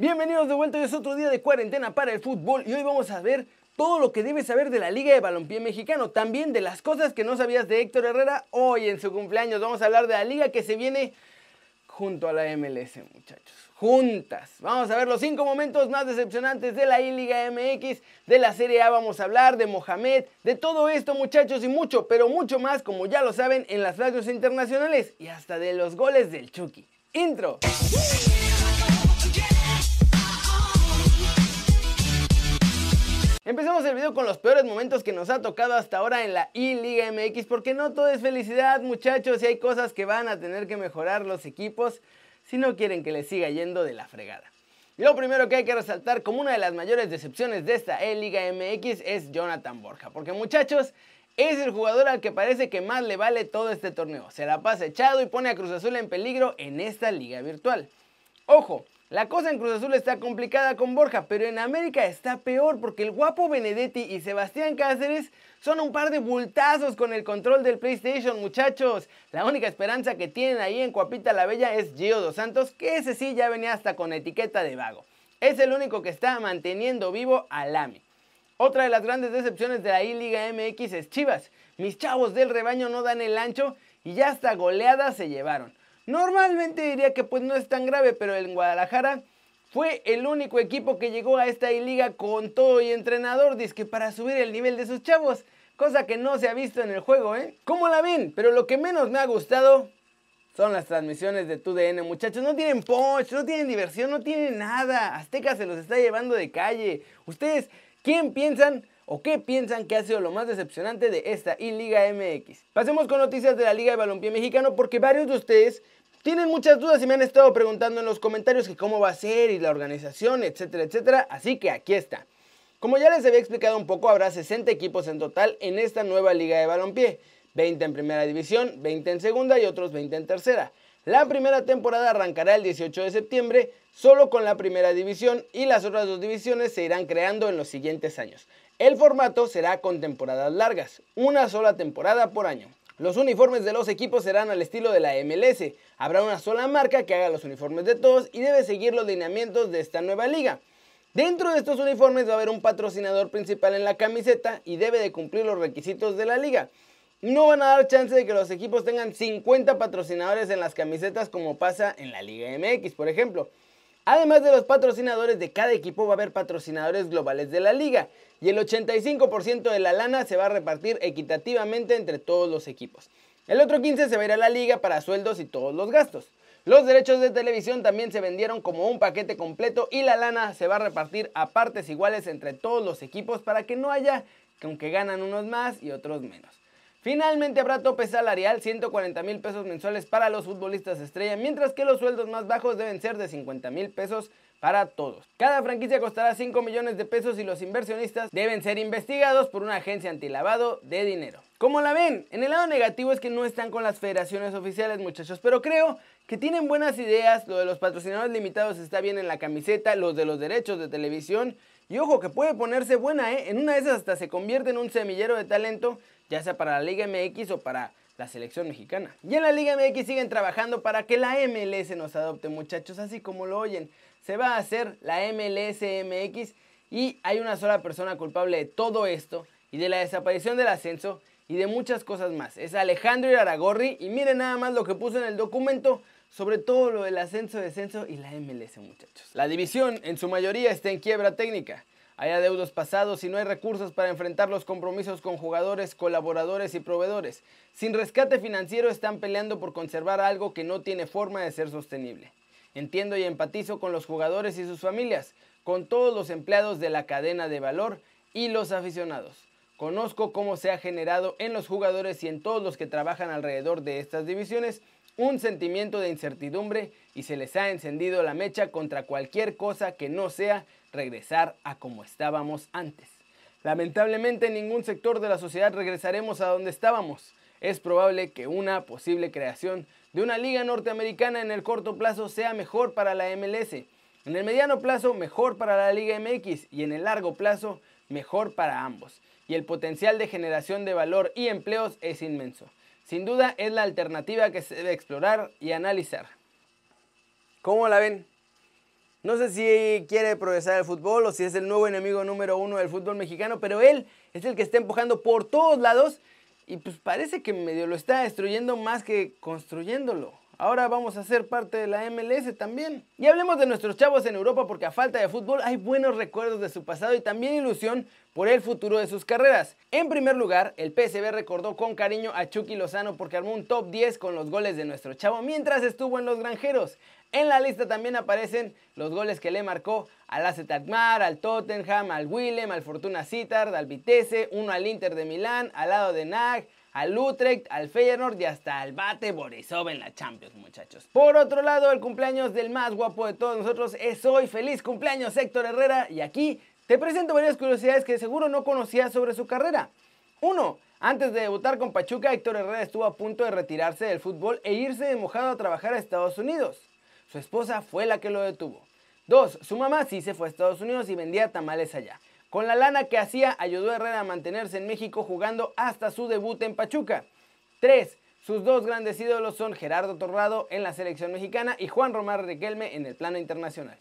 Bienvenidos de vuelta, hoy es otro día de cuarentena para el fútbol y hoy vamos a ver todo lo que debes saber de la Liga de Balompié Mexicano, también de las cosas que no sabías de Héctor Herrera hoy en su cumpleaños. Vamos a hablar de la liga que se viene junto a la MLS, muchachos. Juntas. Vamos a ver los cinco momentos más decepcionantes de la I-Liga MX, de la Serie A vamos a hablar, de Mohamed, de todo esto, muchachos, y mucho, pero mucho más, como ya lo saben, en las radios internacionales y hasta de los goles del Chucky. Intro. Empecemos el video con los peores momentos que nos ha tocado hasta ahora en la I-Liga MX, porque no todo es felicidad, muchachos, y hay cosas que van a tener que mejorar los equipos si no quieren que les siga yendo de la fregada. Lo primero que hay que resaltar como una de las mayores decepciones de esta E-Liga MX es Jonathan Borja, porque muchachos, es el jugador al que parece que más le vale todo este torneo. Se la pasa echado y pone a Cruz Azul en peligro en esta liga virtual. Ojo, la cosa en Cruz Azul está complicada con Borja, pero en América está peor porque el guapo Benedetti y Sebastián Cáceres son un par de bultazos con el control del PlayStation, muchachos. La única esperanza que tienen ahí en Cuapita la Bella es Gio Dos Santos, que ese sí ya venía hasta con etiqueta de vago. Es el único que está manteniendo vivo al AMI. Otra de las grandes decepciones de la I-Liga MX es Chivas. Mis chavos del rebaño no dan el ancho y ya hasta goleadas se llevaron. Normalmente diría que pues no es tan grave, pero en Guadalajara fue el único equipo que llegó a esta liga con todo y entrenador, que para subir el nivel de sus chavos, cosa que no se ha visto en el juego, ¿eh? ¿Cómo la ven? Pero lo que menos me ha gustado son las transmisiones de TUDN, muchachos. No tienen punch, no tienen diversión, no tienen nada. Azteca se los está llevando de calle. Ustedes, ¿quién piensan o qué piensan que ha sido lo más decepcionante de esta I-Liga MX? Pasemos con noticias de la Liga de Balompié Mexicano porque varios de ustedes tienen muchas dudas y me han estado preguntando en los comentarios que cómo va a ser y la organización, etcétera, etcétera. Así que aquí está. Como ya les había explicado un poco, habrá 60 equipos en total en esta nueva liga de balompié. 20 en primera división, 20 en segunda y otros 20 en tercera. La primera temporada arrancará el 18 de septiembre solo con la primera división y las otras dos divisiones se irán creando en los siguientes años. El formato será con temporadas largas, una sola temporada por año. Los uniformes de los equipos serán al estilo de la MLS. Habrá una sola marca que haga los uniformes de todos y debe seguir los lineamientos de esta nueva liga. Dentro de estos uniformes va a haber un patrocinador principal en la camiseta y debe de cumplir los requisitos de la liga. No van a dar chance de que los equipos tengan 50 patrocinadores en las camisetas como pasa en la Liga MX, por ejemplo. Además de los patrocinadores de cada equipo va a haber patrocinadores globales de la liga y el 85% de la lana se va a repartir equitativamente entre todos los equipos. El otro 15% se va a ir a la liga para sueldos y todos los gastos. Los derechos de televisión también se vendieron como un paquete completo y la lana se va a repartir a partes iguales entre todos los equipos para que no haya que aunque ganan unos más y otros menos. Finalmente habrá tope salarial, 140 mil pesos mensuales para los futbolistas estrella, mientras que los sueldos más bajos deben ser de 50 mil pesos para todos. Cada franquicia costará 5 millones de pesos y los inversionistas deben ser investigados por una agencia antilavado de dinero. ¿Cómo la ven? En el lado negativo es que no están con las federaciones oficiales muchachos, pero creo que tienen buenas ideas, lo de los patrocinadores limitados está bien en la camiseta, los de los derechos de televisión y ojo que puede ponerse buena, ¿eh? En una de esas hasta se convierte en un semillero de talento ya sea para la Liga MX o para la selección mexicana. Y en la Liga MX siguen trabajando para que la MLS nos adopte, muchachos, así como lo oyen. Se va a hacer la MLS MX y hay una sola persona culpable de todo esto y de la desaparición del ascenso y de muchas cosas más. Es Alejandro Iraragorri y miren nada más lo que puso en el documento sobre todo lo del ascenso, descenso y la MLS, muchachos. La división en su mayoría está en quiebra técnica. Hay adeudos pasados y no hay recursos para enfrentar los compromisos con jugadores, colaboradores y proveedores. Sin rescate financiero están peleando por conservar algo que no tiene forma de ser sostenible. Entiendo y empatizo con los jugadores y sus familias, con todos los empleados de la cadena de valor y los aficionados. Conozco cómo se ha generado en los jugadores y en todos los que trabajan alrededor de estas divisiones un sentimiento de incertidumbre y se les ha encendido la mecha contra cualquier cosa que no sea regresar a como estábamos antes. Lamentablemente en ningún sector de la sociedad regresaremos a donde estábamos. Es probable que una posible creación de una liga norteamericana en el corto plazo sea mejor para la MLS, en el mediano plazo mejor para la Liga MX y en el largo plazo mejor para ambos. Y el potencial de generación de valor y empleos es inmenso. Sin duda es la alternativa que se debe explorar y analizar. ¿Cómo la ven? No sé si quiere progresar el fútbol o si es el nuevo enemigo número uno del fútbol mexicano, pero él es el que está empujando por todos lados y pues parece que medio lo está destruyendo más que construyéndolo. Ahora vamos a ser parte de la MLS también. Y hablemos de nuestros chavos en Europa porque a falta de fútbol hay buenos recuerdos de su pasado y también ilusión por el futuro de sus carreras. En primer lugar, el PSV recordó con cariño a Chucky Lozano porque armó un top 10 con los goles de nuestro chavo mientras estuvo en los granjeros. En la lista también aparecen los goles que le marcó al AZ Alkmaar, al Tottenham, al Willem, al Fortuna Sittard, al Vitesse, uno al Inter de Milán, al lado de Nag, al Utrecht, al Feyenoord y hasta al Bate Borisov en la Champions, muchachos. Por otro lado, el cumpleaños del más guapo de todos nosotros es hoy. ¡Feliz cumpleaños, Héctor Herrera! Y aquí te presento varias curiosidades que seguro no conocías sobre su carrera. 1. Antes de debutar con Pachuca, Héctor Herrera estuvo a punto de retirarse del fútbol e irse de mojado a trabajar a Estados Unidos. Su esposa fue la que lo detuvo. 2. Su mamá sí se fue a Estados Unidos y vendía tamales allá. Con la lana que hacía, ayudó a Herrera a mantenerse en México jugando hasta su debut en Pachuca. 3. Sus dos grandes ídolos son Gerardo Torrado en la selección mexicana y Juan Román Riquelme en el plano internacional.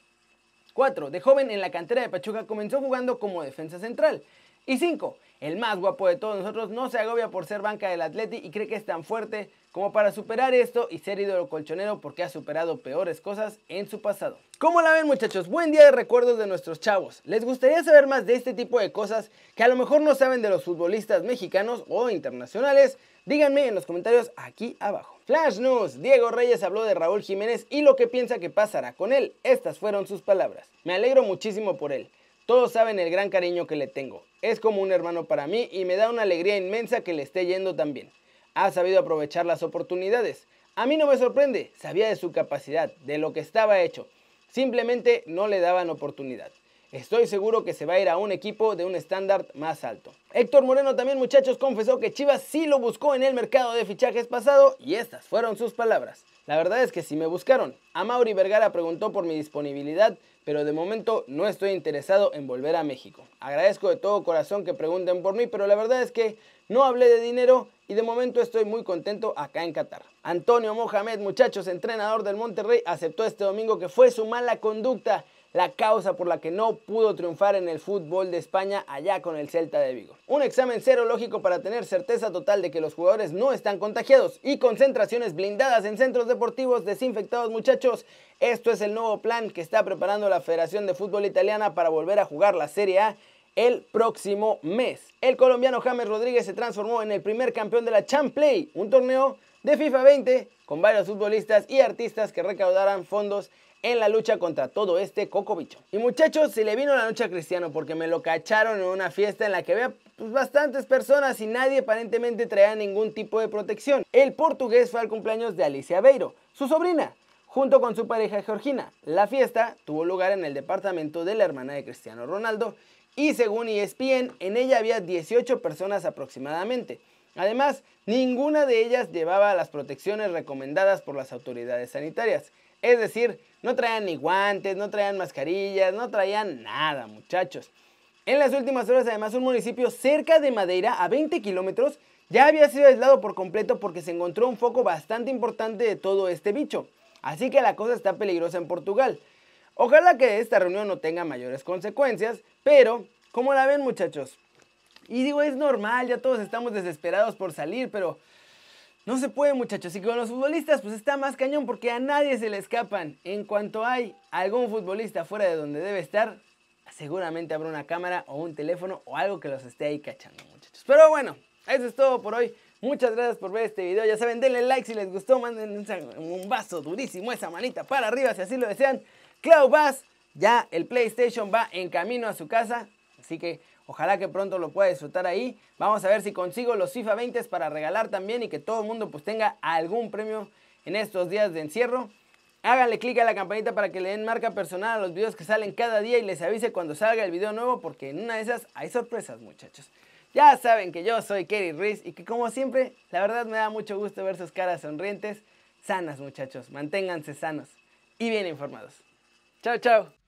4. De joven en la cantera de Pachuca comenzó jugando como defensa central. Y 5. El más guapo de todos nosotros no se agobia por ser banca del Atleti y cree que es tan fuerte como para superar esto y ser ídolo colchonero porque ha superado peores cosas en su pasado. ¿Cómo la ven muchachos? Buen día de recuerdos de nuestros chavos. ¿Les gustaría saber más de este tipo de cosas que a lo mejor no saben de los futbolistas mexicanos o internacionales? Díganme en los comentarios aquí abajo. Flash News, Diego Reyes habló de Raúl Jiménez y lo que piensa que pasará con él. Estas fueron sus palabras. Me alegro muchísimo por él. Todos saben el gran cariño que le tengo. Es como un hermano para mí y me da una alegría inmensa que le esté yendo tan bien ha sabido aprovechar las oportunidades. A mí no me sorprende, sabía de su capacidad, de lo que estaba hecho. Simplemente no le daban oportunidad. Estoy seguro que se va a ir a un equipo de un estándar más alto. Héctor Moreno también muchachos confesó que Chivas sí lo buscó en el mercado de fichajes pasado y estas fueron sus palabras. La verdad es que sí me buscaron. A Mauri Vergara preguntó por mi disponibilidad, pero de momento no estoy interesado en volver a México. Agradezco de todo corazón que pregunten por mí, pero la verdad es que no hablé de dinero y de momento estoy muy contento acá en Qatar. Antonio Mohamed, muchachos, entrenador del Monterrey, aceptó este domingo que fue su mala conducta la causa por la que no pudo triunfar en el fútbol de España allá con el Celta de Vigo. Un examen serológico para tener certeza total de que los jugadores no están contagiados y concentraciones blindadas en centros deportivos desinfectados muchachos. Esto es el nuevo plan que está preparando la Federación de Fútbol Italiana para volver a jugar la Serie A el próximo mes. El colombiano James Rodríguez se transformó en el primer campeón de la Champ Play, un torneo de FIFA 20 con varios futbolistas y artistas que recaudarán fondos en la lucha contra todo este coco bicho. Y muchachos, se le vino la noche a Cristiano porque me lo cacharon en una fiesta en la que había pues, bastantes personas y nadie aparentemente traía ningún tipo de protección. El portugués fue al cumpleaños de Alicia Beiro, su sobrina, junto con su pareja Georgina. La fiesta tuvo lugar en el departamento de la hermana de Cristiano Ronaldo y según ESPN, en ella había 18 personas aproximadamente. Además, ninguna de ellas llevaba las protecciones recomendadas por las autoridades sanitarias. Es decir, no traían ni guantes, no traían mascarillas, no traían nada, muchachos. En las últimas horas, además, un municipio cerca de Madeira, a 20 kilómetros, ya había sido aislado por completo porque se encontró un foco bastante importante de todo este bicho. Así que la cosa está peligrosa en Portugal. Ojalá que esta reunión no tenga mayores consecuencias, pero, como la ven muchachos? Y digo, es normal, ya todos estamos desesperados por salir, pero no se puede muchachos, y con los futbolistas pues está más cañón porque a nadie se le escapan. En cuanto hay algún futbolista fuera de donde debe estar, seguramente habrá una cámara o un teléfono o algo que los esté ahí cachando muchachos. Pero bueno, eso es todo por hoy. Muchas gracias por ver este video. Ya saben, denle like si les gustó. Manden un vaso durísimo, esa manita para arriba si así lo desean. Clau Bass, ya el PlayStation va en camino a su casa. Así que Ojalá que pronto lo pueda disfrutar ahí. Vamos a ver si consigo los FIFA 20 para regalar también y que todo el mundo pues tenga algún premio en estos días de encierro. Háganle clic a la campanita para que le den marca personal a los videos que salen cada día y les avise cuando salga el video nuevo porque en una de esas hay sorpresas muchachos. Ya saben que yo soy Kerry Ruiz y que como siempre, la verdad me da mucho gusto ver sus caras sonrientes, sanas muchachos, manténganse sanos y bien informados. Chao, chao.